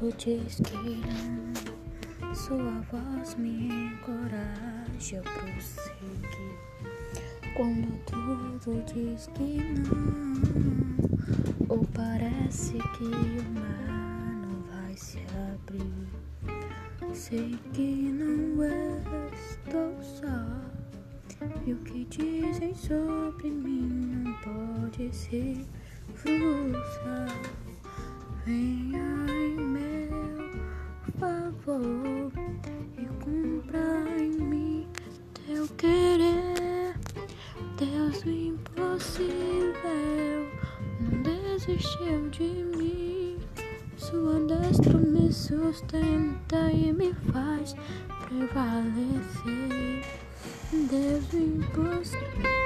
tudo diz que não, sua voz me encoraja a prosseguir. Quando tudo diz que não, ou parece que o mar não vai se abrir. Sei que não estou só, e o que dizem sobre mim não pode se frustrar. Venha favor e cumpra em mim teu querer. Deus do impossível não desistiu de mim. Sua destra me sustenta e me faz prevalecer. Deus do impossível.